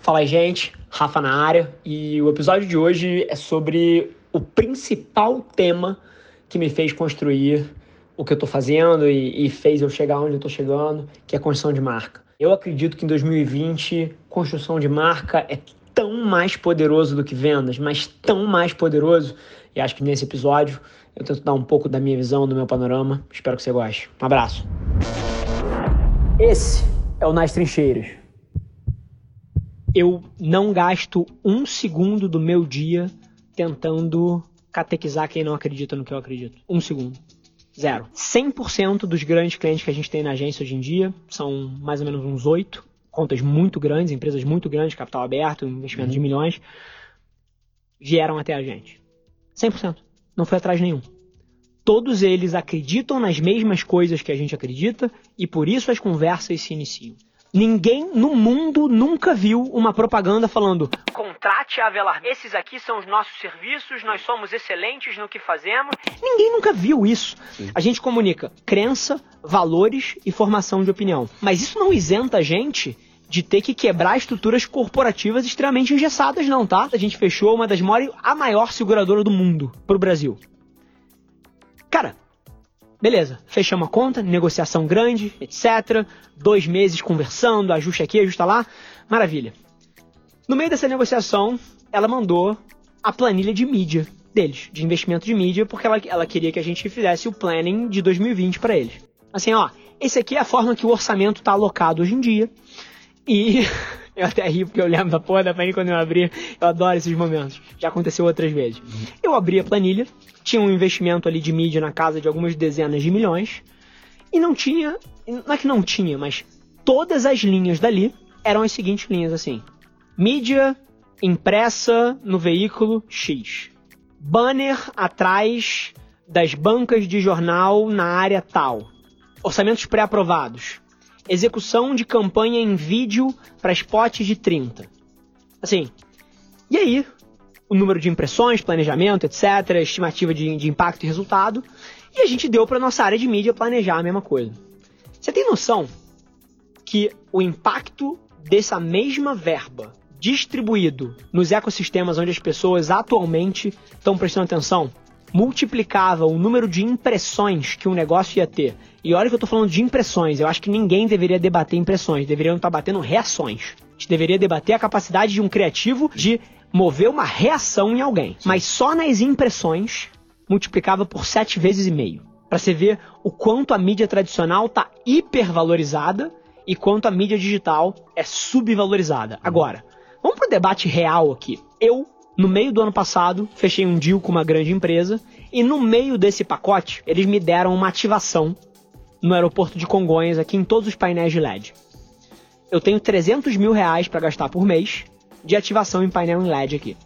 Fala aí, gente. Rafa na área. E o episódio de hoje é sobre o principal tema que me fez construir o que eu tô fazendo e, e fez eu chegar onde eu tô chegando, que é a construção de marca. Eu acredito que em 2020, construção de marca é tão mais poderoso do que vendas, mas tão mais poderoso. E acho que nesse episódio eu tento dar um pouco da minha visão, do meu panorama. Espero que você goste. Um abraço. Esse é o Nas Trincheiras. Eu não gasto um segundo do meu dia tentando catequizar quem não acredita no que eu acredito. Um segundo. Zero. 100% dos grandes clientes que a gente tem na agência hoje em dia são mais ou menos uns oito contas muito grandes, empresas muito grandes, capital aberto, investimento uhum. de milhões, vieram até a gente. 100%. Não foi atrás nenhum. Todos eles acreditam nas mesmas coisas que a gente acredita e por isso as conversas se iniciam. Ninguém no mundo nunca viu uma propaganda falando contrate a Avelar. Esses aqui são os nossos serviços, nós somos excelentes no que fazemos. Ninguém nunca viu isso. Sim. A gente comunica crença, valores e formação de opinião. Mas isso não isenta a gente de ter que quebrar estruturas corporativas extremamente engessadas, não, tá? A gente fechou uma das maiores, a maior seguradora do mundo pro Brasil. Cara, Beleza, fechamos a conta, negociação grande, etc. Dois meses conversando, ajuste aqui, ajusta lá. Maravilha. No meio dessa negociação, ela mandou a planilha de mídia deles, de investimento de mídia, porque ela, ela queria que a gente fizesse o planning de 2020 para eles. Assim, ó, esse aqui é a forma que o orçamento está alocado hoje em dia. E eu até ri porque eu lembro da porra da planilha quando eu abri. Eu adoro esses momentos. Já aconteceu outras vezes. Eu abri a planilha, tinha um investimento ali de mídia na casa de algumas dezenas de milhões. E não tinha. Não é que não tinha, mas todas as linhas dali eram as seguintes linhas assim: mídia impressa no veículo X. Banner atrás das bancas de jornal na área tal. Orçamentos pré-aprovados. Execução de campanha em vídeo para spots de 30. Assim. E aí, o número de impressões, planejamento, etc., estimativa de, de impacto e resultado, e a gente deu para nossa área de mídia planejar a mesma coisa. Você tem noção que o impacto dessa mesma verba distribuído nos ecossistemas onde as pessoas atualmente estão prestando atenção multiplicava o número de impressões que um negócio ia ter. E olha que eu estou falando de impressões, eu acho que ninguém deveria debater impressões, deveriam estar batendo reações. A gente deveria debater a capacidade de um criativo de mover uma reação em alguém. Mas só nas impressões multiplicava por sete vezes e meio. Para você ver o quanto a mídia tradicional tá hipervalorizada e quanto a mídia digital é subvalorizada. Agora, vamos pro debate real aqui. Eu, no meio do ano passado, fechei um deal com uma grande empresa e no meio desse pacote, eles me deram uma ativação no aeroporto de Congonhas, aqui em todos os painéis de LED. Eu tenho 300 mil reais para gastar por mês de ativação em painel em LED aqui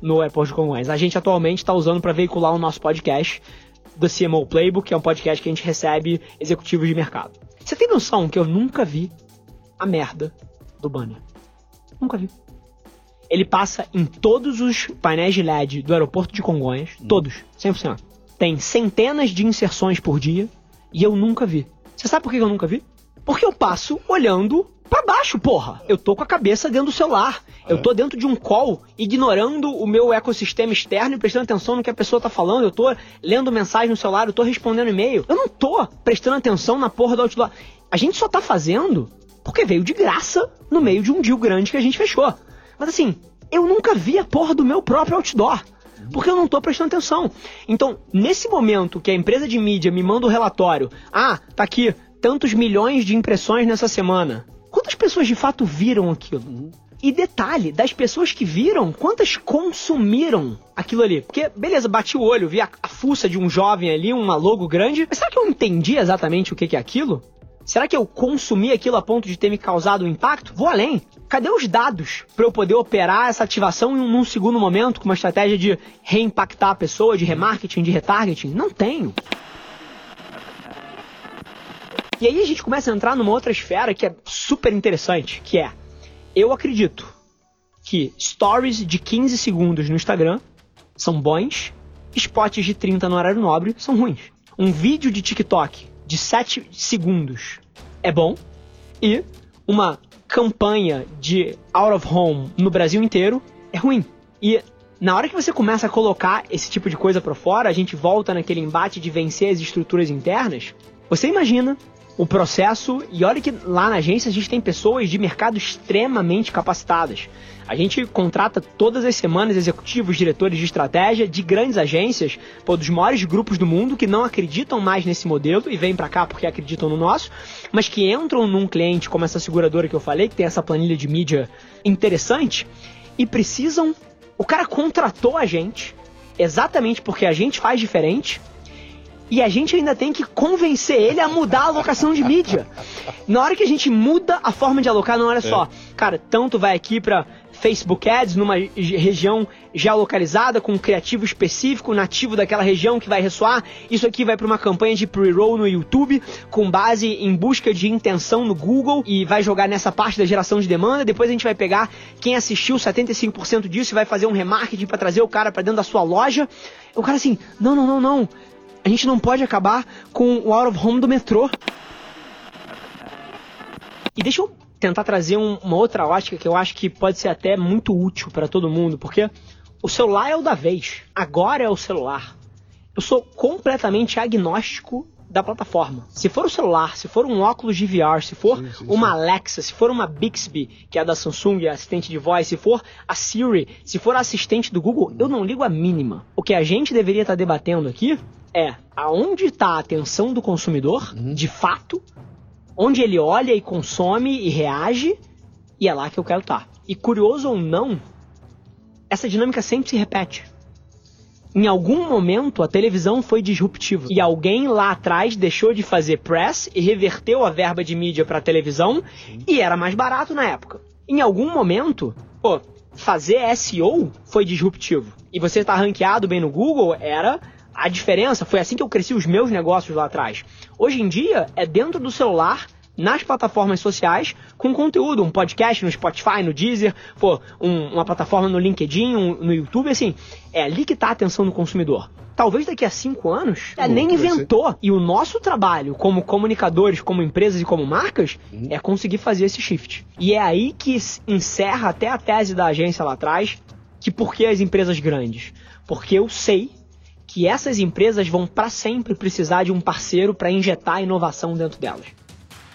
no aeroporto de Congonhas. A gente atualmente está usando para veicular o nosso podcast do CMO Playbook, que é um podcast que a gente recebe executivos de mercado. Você tem noção que eu nunca vi a merda do banner? Nunca vi. Ele passa em todos os painéis de LED do aeroporto de Congonhas, hum. todos, 100%. Tem centenas de inserções por dia e eu nunca vi. Você sabe por que eu nunca vi? Porque eu passo olhando para baixo, porra. Eu tô com a cabeça dentro do celular. Eu tô dentro de um call, ignorando o meu ecossistema externo e prestando atenção no que a pessoa tá falando. Eu tô lendo mensagem no celular, eu tô respondendo e-mail. Eu não tô prestando atenção na porra do outdoor. A gente só tá fazendo porque veio de graça no meio de um deal grande que a gente fechou. Mas assim, eu nunca vi a porra do meu próprio outdoor. Porque eu não tô prestando atenção. Então, nesse momento que a empresa de mídia me manda o relatório, ah, tá aqui, tantos milhões de impressões nessa semana. Quantas pessoas de fato viram aquilo? E detalhe, das pessoas que viram, quantas consumiram aquilo ali? Porque, beleza, bati o olho, vi a, a fuça de um jovem ali, uma logo grande, mas será que eu entendi exatamente o que, que é aquilo? Será que eu consumi aquilo a ponto de ter me causado um impacto? Vou além. Cadê os dados para eu poder operar essa ativação em um segundo momento com uma estratégia de reimpactar a pessoa, de remarketing, de retargeting? Não tenho. E aí a gente começa a entrar numa outra esfera que é super interessante, que é eu acredito que stories de 15 segundos no Instagram são bons, spots de 30 no horário nobre são ruins. Um vídeo de TikTok de 7 segundos é bom e uma campanha de out of home no Brasil inteiro é ruim. E na hora que você começa a colocar esse tipo de coisa para fora, a gente volta naquele embate de vencer as estruturas internas. Você imagina o processo, e olha que lá na agência a gente tem pessoas de mercado extremamente capacitadas. A gente contrata todas as semanas executivos, diretores de estratégia de grandes agências, pô, dos maiores grupos do mundo que não acreditam mais nesse modelo e vêm para cá porque acreditam no nosso, mas que entram num cliente como essa seguradora que eu falei, que tem essa planilha de mídia interessante e precisam. O cara contratou a gente exatamente porque a gente faz diferente e a gente ainda tem que convencer ele a mudar a alocação de mídia. Na hora que a gente muda a forma de alocar, não olha só, é. cara, tanto vai aqui para Facebook Ads numa região geolocalizada com um criativo específico nativo daquela região que vai ressoar. Isso aqui vai para uma campanha de pre-roll no YouTube com base em busca de intenção no Google e vai jogar nessa parte da geração de demanda. Depois a gente vai pegar quem assistiu 75% disso e vai fazer um remarketing para trazer o cara para dentro da sua loja. O cara assim, não, não, não, não. A gente não pode acabar com o out of home do metrô. E deixa eu tentar trazer um, uma outra ótica que eu acho que pode ser até muito útil para todo mundo, porque o celular é o da vez. Agora é o celular. Eu sou completamente agnóstico da plataforma. Se for o celular, se for um óculos de VR, se for sim, sim, uma sim. Alexa, se for uma Bixby, que é da Samsung, assistente de voz, se for a Siri, se for a assistente do Google, eu não ligo a mínima. O que a gente deveria estar tá debatendo aqui é aonde está a atenção do consumidor, uhum. de fato, onde ele olha e consome e reage, e é lá que eu quero estar. Tá. E curioso ou não, essa dinâmica sempre se repete. Em algum momento a televisão foi disruptiva e alguém lá atrás deixou de fazer press e reverteu a verba de mídia para televisão e era mais barato na época. Em algum momento, pô, fazer SEO foi disruptivo. E você tá ranqueado bem no Google era a diferença foi assim que eu cresci os meus negócios lá atrás. Hoje em dia é dentro do celular, nas plataformas sociais, com conteúdo, um podcast no Spotify, no Deezer, pô, um, uma plataforma no LinkedIn, um, no YouTube, assim, é ali que está a atenção do consumidor. Talvez daqui a cinco anos, é, nem inventou. E o nosso trabalho como comunicadores, como empresas e como marcas, uhum. é conseguir fazer esse shift. E é aí que encerra até a tese da agência lá atrás, que por que as empresas grandes? Porque eu sei que essas empresas vão para sempre precisar de um parceiro para injetar inovação dentro delas.